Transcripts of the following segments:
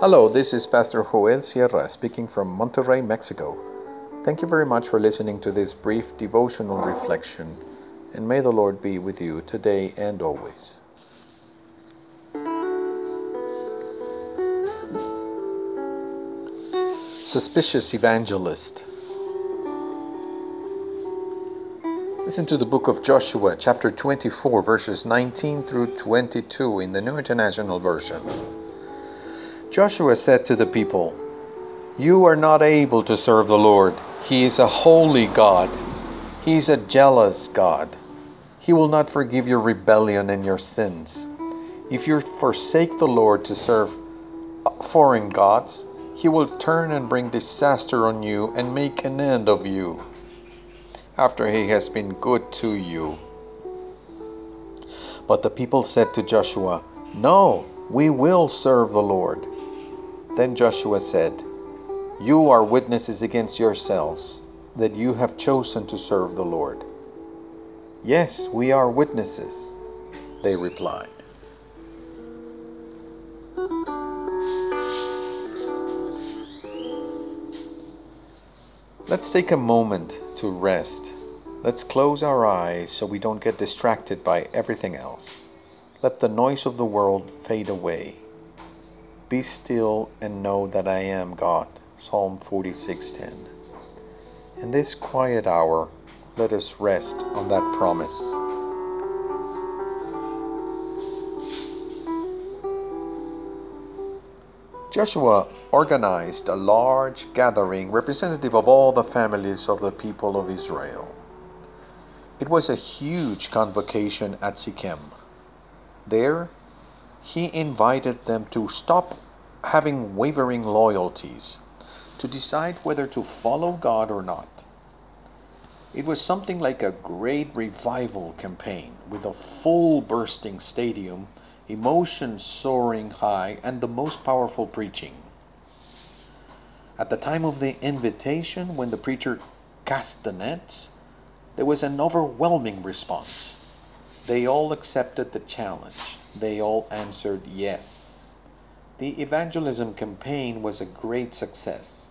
Hello, this is Pastor Joel Sierra speaking from Monterrey, Mexico. Thank you very much for listening to this brief devotional reflection, and may the Lord be with you today and always. Suspicious Evangelist. Listen to the book of Joshua, chapter 24, verses 19 through 22 in the New International Version. Joshua said to the people, You are not able to serve the Lord. He is a holy God. He is a jealous God. He will not forgive your rebellion and your sins. If you forsake the Lord to serve foreign gods, he will turn and bring disaster on you and make an end of you after he has been good to you. But the people said to Joshua, No, we will serve the Lord. Then Joshua said, You are witnesses against yourselves that you have chosen to serve the Lord. Yes, we are witnesses, they replied. Let's take a moment to rest. Let's close our eyes so we don't get distracted by everything else. Let the noise of the world fade away. Be still and know that I am God. Psalm 46:10. In this quiet hour, let us rest on that promise. Joshua organized a large gathering representative of all the families of the people of Israel. It was a huge convocation at Shechem. There, he invited them to stop having wavering loyalties, to decide whether to follow God or not. It was something like a great revival campaign with a full bursting stadium emotions soaring high, and the most powerful preaching. At the time of the invitation, when the preacher cast the nets, there was an overwhelming response. They all accepted the challenge. They all answered yes. The evangelism campaign was a great success.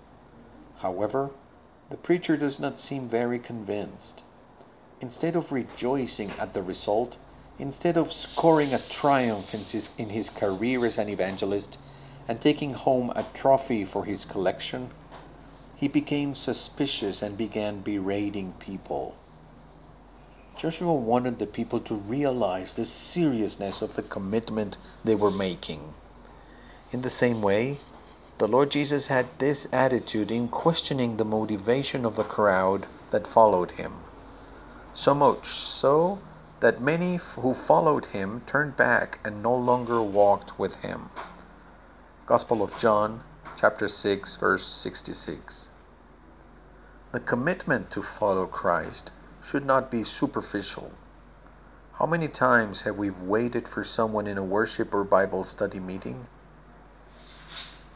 However, the preacher does not seem very convinced. Instead of rejoicing at the result, Instead of scoring a triumph in his, in his career as an evangelist and taking home a trophy for his collection, he became suspicious and began berating people. Joshua wanted the people to realize the seriousness of the commitment they were making. In the same way, the Lord Jesus had this attitude in questioning the motivation of the crowd that followed him. So much so that many who followed him turned back and no longer walked with him. Gospel of John, chapter 6, verse 66. The commitment to follow Christ should not be superficial. How many times have we waited for someone in a worship or Bible study meeting?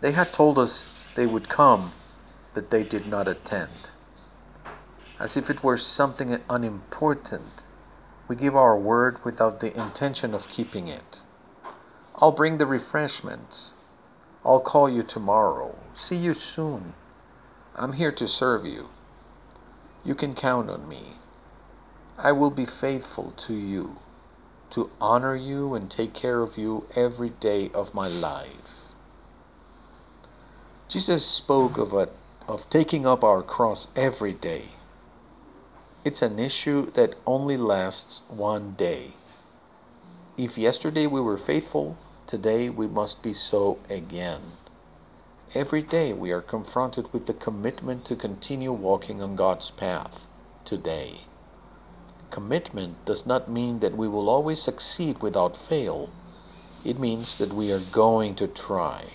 They had told us they would come, but they did not attend. As if it were something unimportant we give our word without the intention of keeping it. I'll bring the refreshments. I'll call you tomorrow. See you soon. I'm here to serve you. You can count on me. I will be faithful to you, to honor you and take care of you every day of my life. Jesus spoke of, a, of taking up our cross every day. It's an issue that only lasts one day. If yesterday we were faithful, today we must be so again. Every day we are confronted with the commitment to continue walking on God's path today. Commitment does not mean that we will always succeed without fail. It means that we are going to try.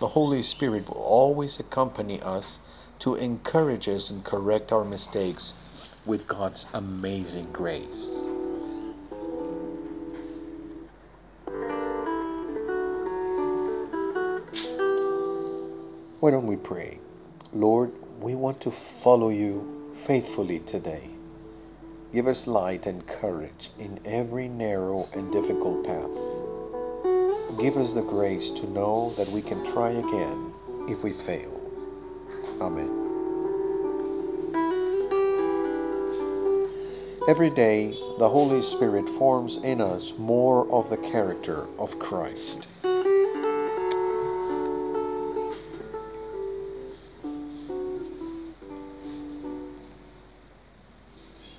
The Holy Spirit will always accompany us to encourage us and correct our mistakes with God's amazing grace. Why don't we pray? Lord, we want to follow you faithfully today. Give us light and courage in every narrow and difficult path. give us the grace to know that we can try again if we fail. Amen. Every day, the Holy Spirit forms in us more of the character of Christ.